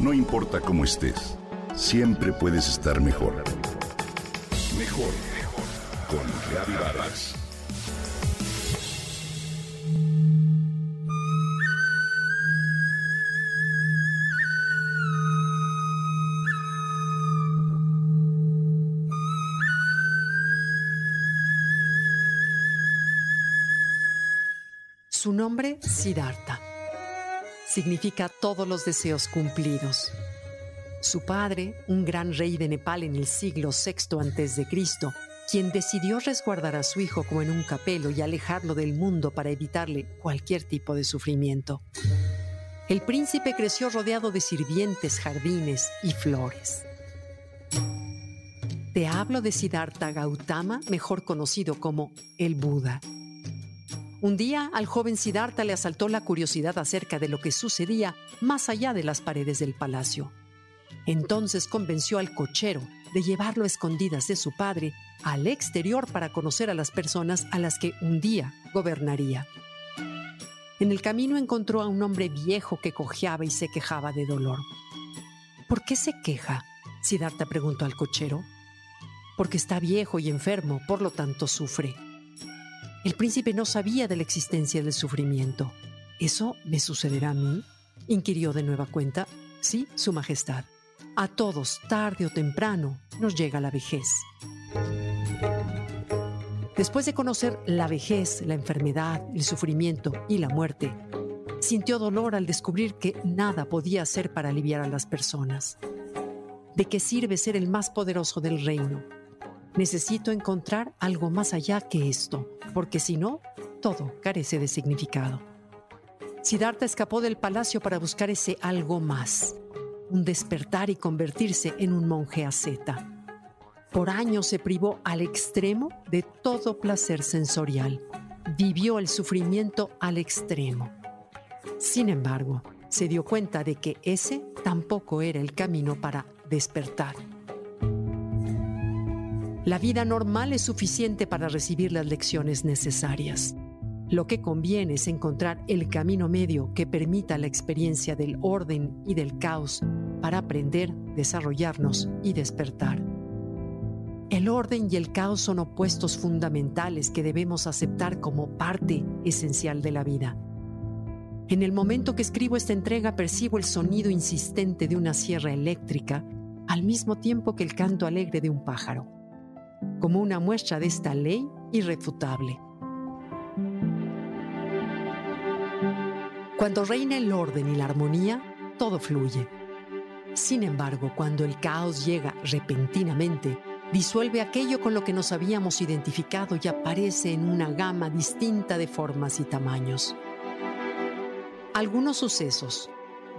No importa cómo estés, siempre puedes estar mejor. Mejor, mejor. Con Reavivadas. Su nombre, Siddhartha, significa todos los deseos cumplidos. Su padre, un gran rey de Nepal en el siglo VI a.C., quien decidió resguardar a su hijo como en un capelo y alejarlo del mundo para evitarle cualquier tipo de sufrimiento. El príncipe creció rodeado de sirvientes, jardines y flores. Te hablo de Siddhartha Gautama, mejor conocido como el Buda. Un día al joven Siddhartha le asaltó la curiosidad acerca de lo que sucedía más allá de las paredes del palacio. Entonces convenció al cochero de llevarlo a escondidas de su padre al exterior para conocer a las personas a las que un día gobernaría. En el camino encontró a un hombre viejo que cojeaba y se quejaba de dolor. ¿Por qué se queja? Siddhartha preguntó al cochero. Porque está viejo y enfermo, por lo tanto sufre. El príncipe no sabía de la existencia del sufrimiento. ¿Eso me sucederá a mí? inquirió de nueva cuenta. Sí, Su Majestad. A todos, tarde o temprano, nos llega la vejez. Después de conocer la vejez, la enfermedad, el sufrimiento y la muerte, sintió dolor al descubrir que nada podía hacer para aliviar a las personas. ¿De qué sirve ser el más poderoso del reino? Necesito encontrar algo más allá que esto, porque si no, todo carece de significado. Siddhartha escapó del palacio para buscar ese algo más, un despertar y convertirse en un monje asceta. Por años se privó al extremo de todo placer sensorial. Vivió el sufrimiento al extremo. Sin embargo, se dio cuenta de que ese tampoco era el camino para despertar. La vida normal es suficiente para recibir las lecciones necesarias. Lo que conviene es encontrar el camino medio que permita la experiencia del orden y del caos para aprender, desarrollarnos y despertar. El orden y el caos son opuestos fundamentales que debemos aceptar como parte esencial de la vida. En el momento que escribo esta entrega percibo el sonido insistente de una sierra eléctrica al mismo tiempo que el canto alegre de un pájaro como una muestra de esta ley irrefutable. Cuando reina el orden y la armonía, todo fluye. Sin embargo, cuando el caos llega repentinamente, disuelve aquello con lo que nos habíamos identificado y aparece en una gama distinta de formas y tamaños. Algunos sucesos,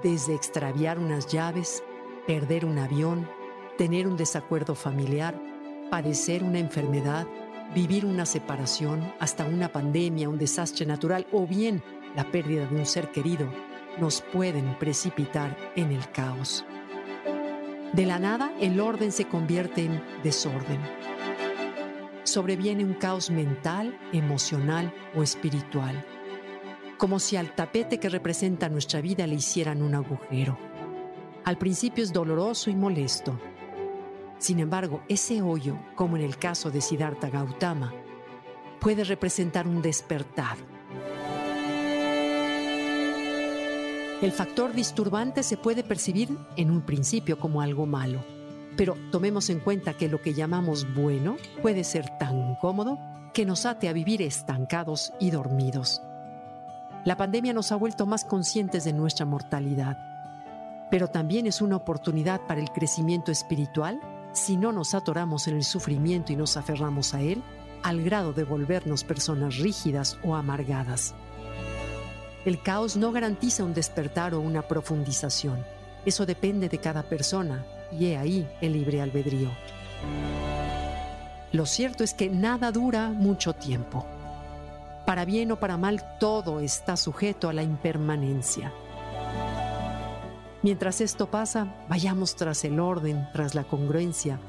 desde extraviar unas llaves, perder un avión, tener un desacuerdo familiar, padecer una enfermedad, vivir una separación, hasta una pandemia, un desastre natural o bien la pérdida de un ser querido, nos pueden precipitar en el caos. De la nada, el orden se convierte en desorden. Sobreviene un caos mental, emocional o espiritual, como si al tapete que representa nuestra vida le hicieran un agujero. Al principio es doloroso y molesto, sin embargo, ese hoyo, como en el caso de Siddhartha Gautama, puede representar un despertar. El factor disturbante se puede percibir en un principio como algo malo, pero tomemos en cuenta que lo que llamamos bueno puede ser tan cómodo que nos ate a vivir estancados y dormidos. La pandemia nos ha vuelto más conscientes de nuestra mortalidad, pero también es una oportunidad para el crecimiento espiritual si no nos atoramos en el sufrimiento y nos aferramos a él, al grado de volvernos personas rígidas o amargadas. El caos no garantiza un despertar o una profundización. Eso depende de cada persona y he ahí el libre albedrío. Lo cierto es que nada dura mucho tiempo. Para bien o para mal, todo está sujeto a la impermanencia. Mientras esto pasa, vayamos tras el orden, tras la congruencia,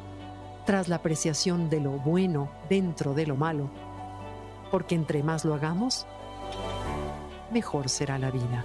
tras la apreciación de lo bueno dentro de lo malo, porque entre más lo hagamos, mejor será la vida.